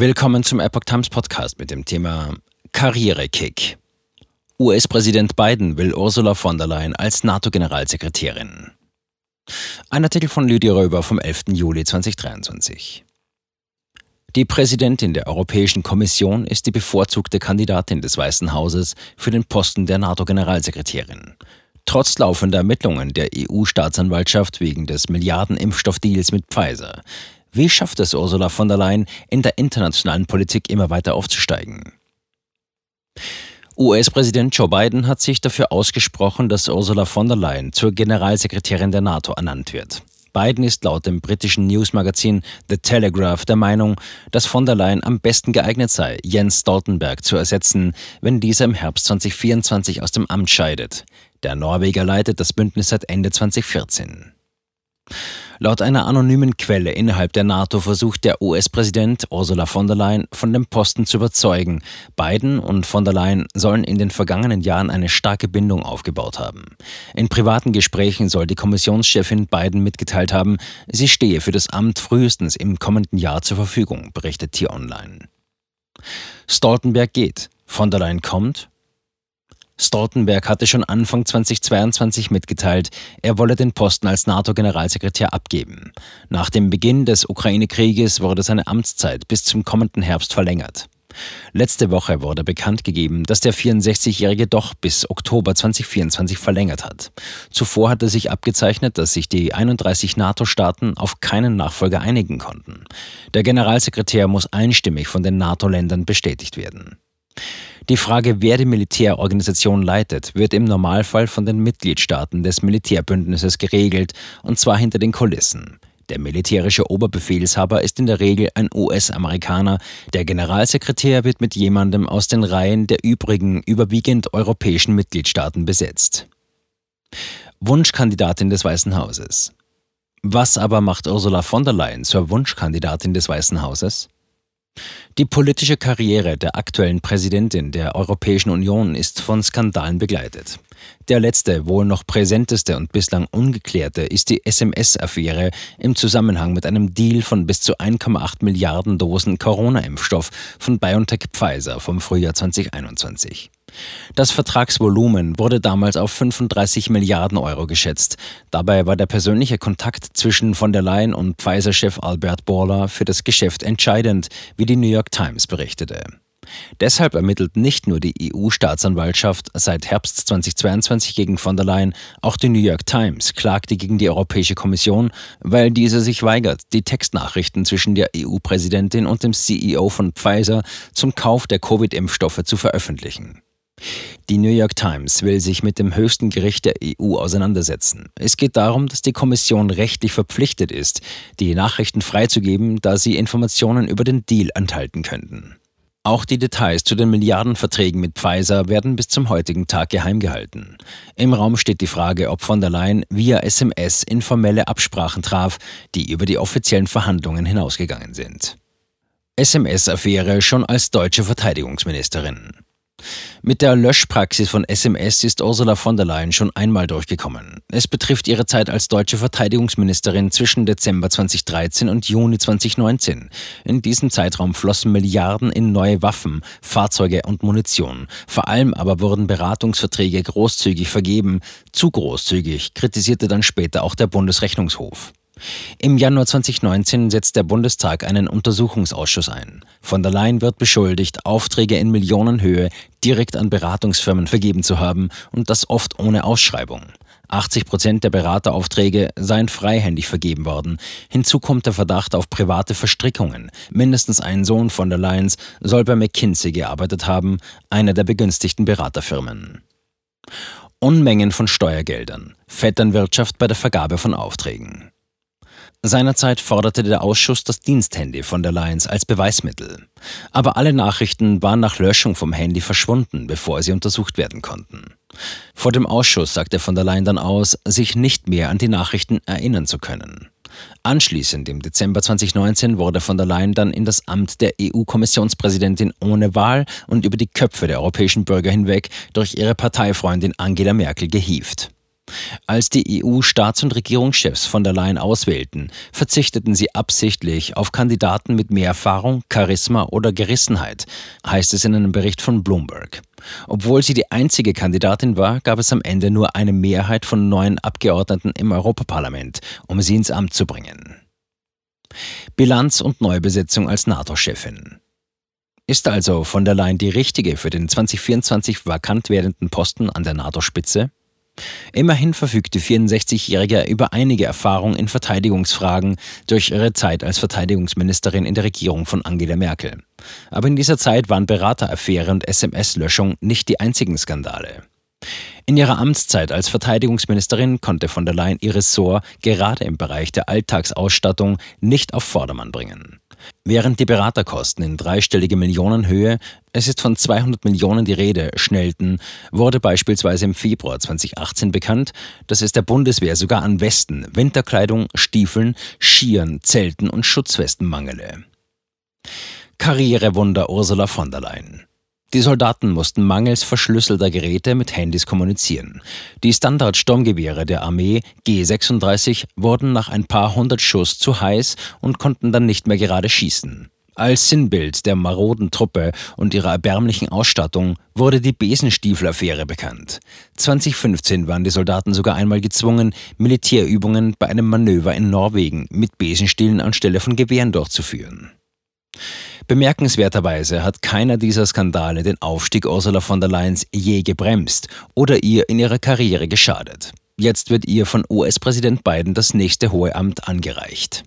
Willkommen zum Epoch Times Podcast mit dem Thema Karrierekick. US-Präsident Biden will Ursula von der Leyen als NATO-Generalsekretärin. Ein Artikel von Lydia Röber vom 11. Juli 2023. Die Präsidentin der Europäischen Kommission ist die bevorzugte Kandidatin des Weißen Hauses für den Posten der NATO-Generalsekretärin. Trotz laufender Ermittlungen der EU-Staatsanwaltschaft wegen des Milliarden-Impfstoffdeals mit Pfizer wie schafft es Ursula von der Leyen, in der internationalen Politik immer weiter aufzusteigen? US-Präsident Joe Biden hat sich dafür ausgesprochen, dass Ursula von der Leyen zur Generalsekretärin der NATO ernannt wird. Biden ist laut dem britischen Newsmagazin The Telegraph der Meinung, dass von der Leyen am besten geeignet sei, Jens Stoltenberg zu ersetzen, wenn dieser im Herbst 2024 aus dem Amt scheidet. Der Norweger leitet das Bündnis seit Ende 2014. Laut einer anonymen Quelle innerhalb der NATO versucht der US-Präsident Ursula von der Leyen von dem Posten zu überzeugen. Biden und von der Leyen sollen in den vergangenen Jahren eine starke Bindung aufgebaut haben. In privaten Gesprächen soll die Kommissionschefin Biden mitgeteilt haben, sie stehe für das Amt frühestens im kommenden Jahr zur Verfügung, berichtet T-Online. Stoltenberg geht, von der Leyen kommt Stoltenberg hatte schon Anfang 2022 mitgeteilt, er wolle den Posten als NATO-Generalsekretär abgeben. Nach dem Beginn des Ukraine-Krieges wurde seine Amtszeit bis zum kommenden Herbst verlängert. Letzte Woche wurde bekannt gegeben, dass der 64-Jährige doch bis Oktober 2024 verlängert hat. Zuvor hatte sich abgezeichnet, dass sich die 31 NATO-Staaten auf keinen Nachfolger einigen konnten. Der Generalsekretär muss einstimmig von den NATO-Ländern bestätigt werden. Die Frage, wer die Militärorganisation leitet, wird im Normalfall von den Mitgliedstaaten des Militärbündnisses geregelt, und zwar hinter den Kulissen. Der militärische Oberbefehlshaber ist in der Regel ein US-Amerikaner, der Generalsekretär wird mit jemandem aus den Reihen der übrigen, überwiegend europäischen Mitgliedstaaten besetzt. Wunschkandidatin des Weißen Hauses. Was aber macht Ursula von der Leyen zur Wunschkandidatin des Weißen Hauses? Die politische Karriere der aktuellen Präsidentin der Europäischen Union ist von Skandalen begleitet. Der letzte, wohl noch präsenteste und bislang ungeklärte ist die SMS-Affäre im Zusammenhang mit einem Deal von bis zu 1,8 Milliarden Dosen Corona-Impfstoff von BioNTech Pfizer vom Frühjahr 2021. Das Vertragsvolumen wurde damals auf 35 Milliarden Euro geschätzt. Dabei war der persönliche Kontakt zwischen von der Leyen und Pfizer-Chef Albert Bourla für das Geschäft entscheidend, wie die New York Times berichtete. Deshalb ermittelt nicht nur die EU-Staatsanwaltschaft seit Herbst 2022 gegen von der Leyen, auch die New York Times klagte gegen die Europäische Kommission, weil diese sich weigert, die Textnachrichten zwischen der EU-Präsidentin und dem CEO von Pfizer zum Kauf der Covid-Impfstoffe zu veröffentlichen. Die New York Times will sich mit dem höchsten Gericht der EU auseinandersetzen. Es geht darum, dass die Kommission rechtlich verpflichtet ist, die Nachrichten freizugeben, da sie Informationen über den Deal enthalten könnten. Auch die Details zu den Milliardenverträgen mit Pfizer werden bis zum heutigen Tag geheim gehalten. Im Raum steht die Frage, ob von der Leyen via SMS informelle Absprachen traf, die über die offiziellen Verhandlungen hinausgegangen sind. SMS-Affäre schon als deutsche Verteidigungsministerin. Mit der Löschpraxis von SMS ist Ursula von der Leyen schon einmal durchgekommen. Es betrifft ihre Zeit als deutsche Verteidigungsministerin zwischen Dezember 2013 und Juni 2019. In diesem Zeitraum flossen Milliarden in neue Waffen, Fahrzeuge und Munition. Vor allem aber wurden Beratungsverträge großzügig vergeben. Zu großzügig, kritisierte dann später auch der Bundesrechnungshof. Im Januar 2019 setzt der Bundestag einen Untersuchungsausschuss ein. Von der Leyen wird beschuldigt, Aufträge in Millionenhöhe direkt an Beratungsfirmen vergeben zu haben und das oft ohne Ausschreibung. 80 Prozent der Berateraufträge seien freihändig vergeben worden. Hinzu kommt der Verdacht auf private Verstrickungen. Mindestens ein Sohn von der Leyen soll bei McKinsey gearbeitet haben, einer der begünstigten Beraterfirmen. Unmengen von Steuergeldern. Vetternwirtschaft bei der Vergabe von Aufträgen. Seinerzeit forderte der Ausschuss das Diensthandy von der Lions als Beweismittel. Aber alle Nachrichten waren nach Löschung vom Handy verschwunden, bevor sie untersucht werden konnten. Vor dem Ausschuss sagte von der Leyen dann aus, sich nicht mehr an die Nachrichten erinnern zu können. Anschließend im Dezember 2019 wurde von der Leyen dann in das Amt der EU-Kommissionspräsidentin ohne Wahl und über die Köpfe der europäischen Bürger hinweg durch ihre Parteifreundin Angela Merkel gehievt. Als die EU-Staats- und Regierungschefs von der Leyen auswählten, verzichteten sie absichtlich auf Kandidaten mit mehr Erfahrung, Charisma oder Gerissenheit, heißt es in einem Bericht von Bloomberg. Obwohl sie die einzige Kandidatin war, gab es am Ende nur eine Mehrheit von neun Abgeordneten im Europaparlament, um sie ins Amt zu bringen. Bilanz und Neubesetzung als NATO-Chefin. Ist also von der Leyen die richtige für den 2024 vakant werdenden Posten an der NATO-Spitze? Immerhin verfügt die 64-Jährige über einige Erfahrung in Verteidigungsfragen durch ihre Zeit als Verteidigungsministerin in der Regierung von Angela Merkel. Aber in dieser Zeit waren Berateraffäre und SMS-Löschung nicht die einzigen Skandale. In ihrer Amtszeit als Verteidigungsministerin konnte von der Leyen ihr Ressort gerade im Bereich der Alltagsausstattung nicht auf Vordermann bringen. Während die Beraterkosten in dreistellige Millionenhöhe, es ist von 200 Millionen die Rede, schnellten, wurde beispielsweise im Februar 2018 bekannt, dass es der Bundeswehr sogar an Westen, Winterkleidung, Stiefeln, Skiern, Zelten und Schutzwesten mangele. Karrierewunder Ursula von der Leyen. Die Soldaten mussten mangels verschlüsselter Geräte mit Handys kommunizieren. Die Standard-Sturmgewehre der Armee G36 wurden nach ein paar hundert Schuss zu heiß und konnten dann nicht mehr gerade schießen. Als Sinnbild der maroden Truppe und ihrer erbärmlichen Ausstattung wurde die Besenstiefel-Affäre bekannt. 2015 waren die Soldaten sogar einmal gezwungen, Militärübungen bei einem Manöver in Norwegen mit Besenstielen anstelle von Gewehren durchzuführen. Bemerkenswerterweise hat keiner dieser Skandale den Aufstieg Ursula von der Leyen je gebremst oder ihr in ihrer Karriere geschadet. Jetzt wird ihr von US-Präsident Biden das nächste hohe Amt angereicht.